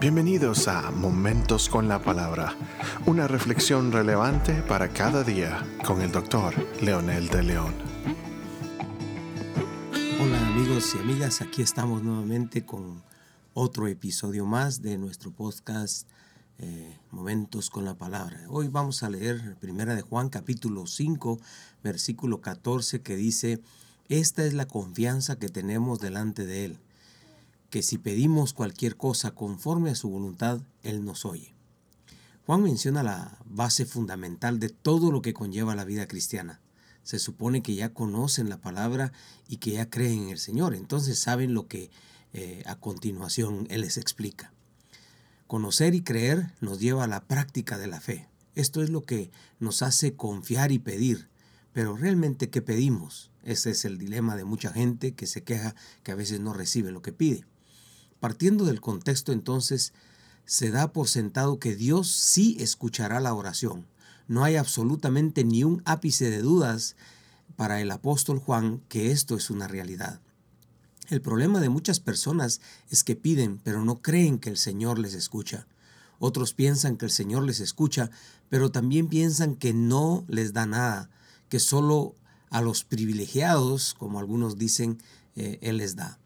Bienvenidos a Momentos con la Palabra, una reflexión relevante para cada día con el doctor Leonel de León. Hola amigos y amigas, aquí estamos nuevamente con otro episodio más de nuestro podcast eh, Momentos con la Palabra. Hoy vamos a leer Primera de Juan capítulo 5, versículo 14 que dice, esta es la confianza que tenemos delante de Él que si pedimos cualquier cosa conforme a su voluntad, Él nos oye. Juan menciona la base fundamental de todo lo que conlleva la vida cristiana. Se supone que ya conocen la palabra y que ya creen en el Señor, entonces saben lo que eh, a continuación Él les explica. Conocer y creer nos lleva a la práctica de la fe. Esto es lo que nos hace confiar y pedir. Pero realmente, ¿qué pedimos? Ese es el dilema de mucha gente que se queja que a veces no recibe lo que pide. Partiendo del contexto entonces, se da por sentado que Dios sí escuchará la oración. No hay absolutamente ni un ápice de dudas para el apóstol Juan que esto es una realidad. El problema de muchas personas es que piden, pero no creen que el Señor les escucha. Otros piensan que el Señor les escucha, pero también piensan que no les da nada, que solo a los privilegiados, como algunos dicen, eh, Él les da.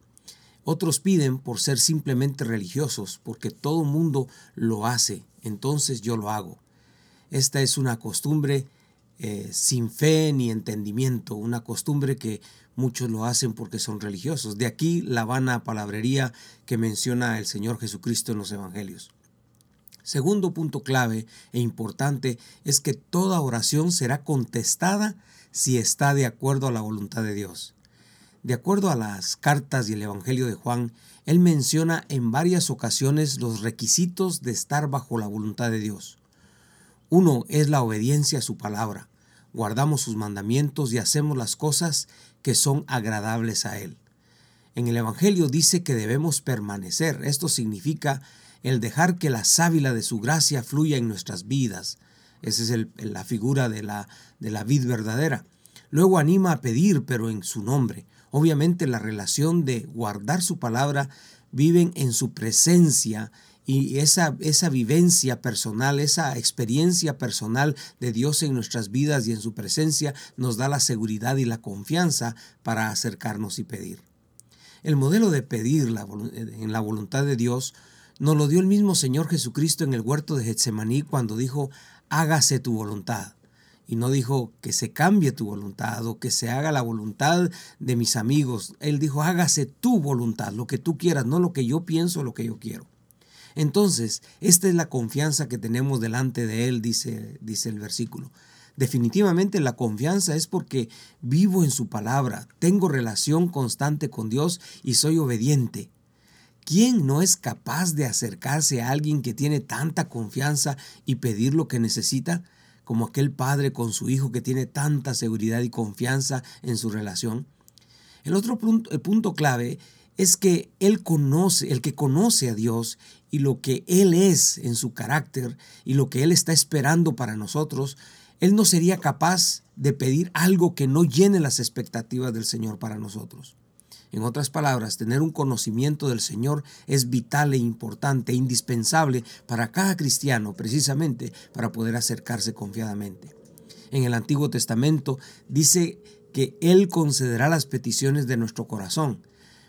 Otros piden por ser simplemente religiosos, porque todo mundo lo hace, entonces yo lo hago. Esta es una costumbre eh, sin fe ni entendimiento, una costumbre que muchos lo hacen porque son religiosos. De aquí la vana palabrería que menciona el Señor Jesucristo en los Evangelios. Segundo punto clave e importante es que toda oración será contestada si está de acuerdo a la voluntad de Dios. De acuerdo a las cartas y el Evangelio de Juan, él menciona en varias ocasiones los requisitos de estar bajo la voluntad de Dios. Uno es la obediencia a su palabra. Guardamos sus mandamientos y hacemos las cosas que son agradables a Él. En el Evangelio dice que debemos permanecer. Esto significa el dejar que la sábila de su gracia fluya en nuestras vidas. Esa es la figura de la, de la vid verdadera. Luego anima a pedir, pero en su nombre. Obviamente la relación de guardar su palabra viven en su presencia y esa, esa vivencia personal, esa experiencia personal de Dios en nuestras vidas y en su presencia nos da la seguridad y la confianza para acercarnos y pedir. El modelo de pedir en la voluntad de Dios nos lo dio el mismo Señor Jesucristo en el huerto de Getsemaní cuando dijo, hágase tu voluntad y no dijo que se cambie tu voluntad o que se haga la voluntad de mis amigos. Él dijo, hágase tu voluntad, lo que tú quieras, no lo que yo pienso, lo que yo quiero. Entonces, esta es la confianza que tenemos delante de Él, dice, dice el versículo. Definitivamente la confianza es porque vivo en su palabra, tengo relación constante con Dios y soy obediente. ¿Quién no es capaz de acercarse a alguien que tiene tanta confianza y pedir lo que necesita? Como aquel padre con su hijo que tiene tanta seguridad y confianza en su relación. El otro punto, el punto clave es que él conoce, el que conoce a Dios y lo que Él es en su carácter y lo que Él está esperando para nosotros, Él no sería capaz de pedir algo que no llene las expectativas del Señor para nosotros. En otras palabras, tener un conocimiento del Señor es vital e importante, e indispensable para cada cristiano, precisamente para poder acercarse confiadamente. En el Antiguo Testamento dice que Él concederá las peticiones de nuestro corazón,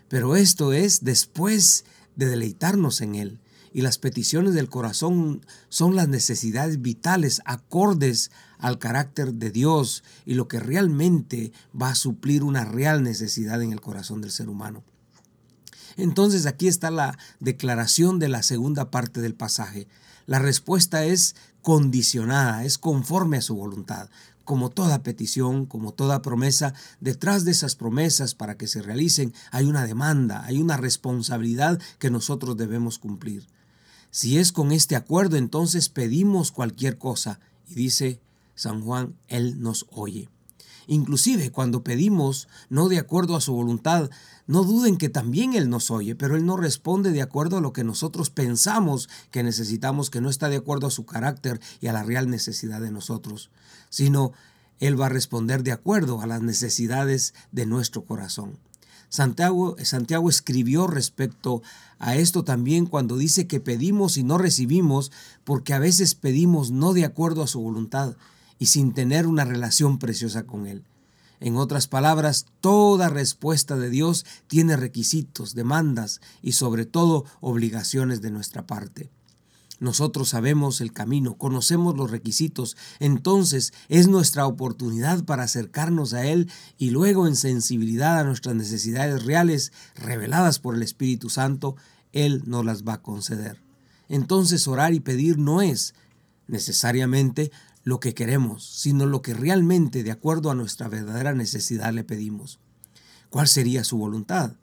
pero esto es después de deleitarnos en Él y las peticiones del corazón son las necesidades vitales acordes al carácter de Dios y lo que realmente va a suplir una real necesidad en el corazón del ser humano. Entonces aquí está la declaración de la segunda parte del pasaje. La respuesta es condicionada, es conforme a su voluntad. Como toda petición, como toda promesa, detrás de esas promesas para que se realicen hay una demanda, hay una responsabilidad que nosotros debemos cumplir. Si es con este acuerdo, entonces pedimos cualquier cosa. Y dice San Juan, Él nos oye. Inclusive cuando pedimos no de acuerdo a su voluntad, no duden que también Él nos oye, pero Él no responde de acuerdo a lo que nosotros pensamos que necesitamos, que no está de acuerdo a su carácter y a la real necesidad de nosotros, sino Él va a responder de acuerdo a las necesidades de nuestro corazón. Santiago, Santiago escribió respecto a esto también cuando dice que pedimos y no recibimos porque a veces pedimos no de acuerdo a su voluntad y sin tener una relación preciosa con Él. En otras palabras, toda respuesta de Dios tiene requisitos, demandas y sobre todo obligaciones de nuestra parte. Nosotros sabemos el camino, conocemos los requisitos, entonces es nuestra oportunidad para acercarnos a Él y luego en sensibilidad a nuestras necesidades reales reveladas por el Espíritu Santo, Él nos las va a conceder. Entonces orar y pedir no es necesariamente lo que queremos, sino lo que realmente de acuerdo a nuestra verdadera necesidad le pedimos. ¿Cuál sería su voluntad?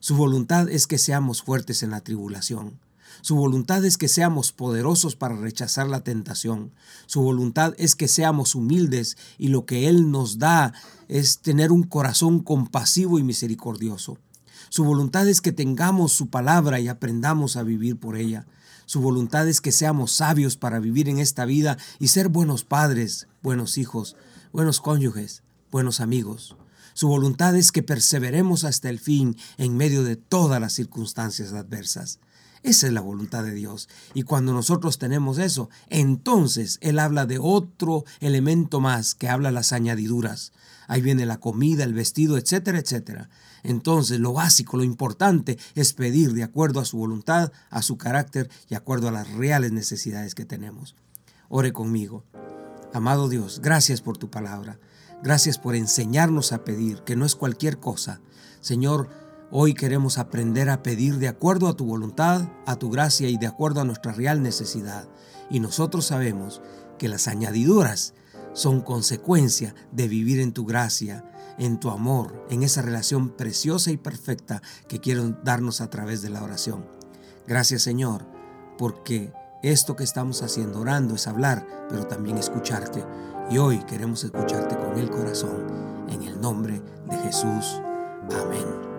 Su voluntad es que seamos fuertes en la tribulación. Su voluntad es que seamos poderosos para rechazar la tentación. Su voluntad es que seamos humildes y lo que Él nos da es tener un corazón compasivo y misericordioso. Su voluntad es que tengamos su palabra y aprendamos a vivir por ella. Su voluntad es que seamos sabios para vivir en esta vida y ser buenos padres, buenos hijos, buenos cónyuges, buenos amigos. Su voluntad es que perseveremos hasta el fin en medio de todas las circunstancias adversas. Esa es la voluntad de Dios. Y cuando nosotros tenemos eso, entonces Él habla de otro elemento más que habla las añadiduras. Ahí viene la comida, el vestido, etcétera, etcétera. Entonces lo básico, lo importante es pedir de acuerdo a su voluntad, a su carácter y acuerdo a las reales necesidades que tenemos. Ore conmigo. Amado Dios, gracias por tu palabra. Gracias por enseñarnos a pedir, que no es cualquier cosa. Señor, Hoy queremos aprender a pedir de acuerdo a tu voluntad, a tu gracia y de acuerdo a nuestra real necesidad. Y nosotros sabemos que las añadiduras son consecuencia de vivir en tu gracia, en tu amor, en esa relación preciosa y perfecta que quiero darnos a través de la oración. Gracias Señor, porque esto que estamos haciendo orando es hablar, pero también escucharte. Y hoy queremos escucharte con el corazón, en el nombre de Jesús. Amén.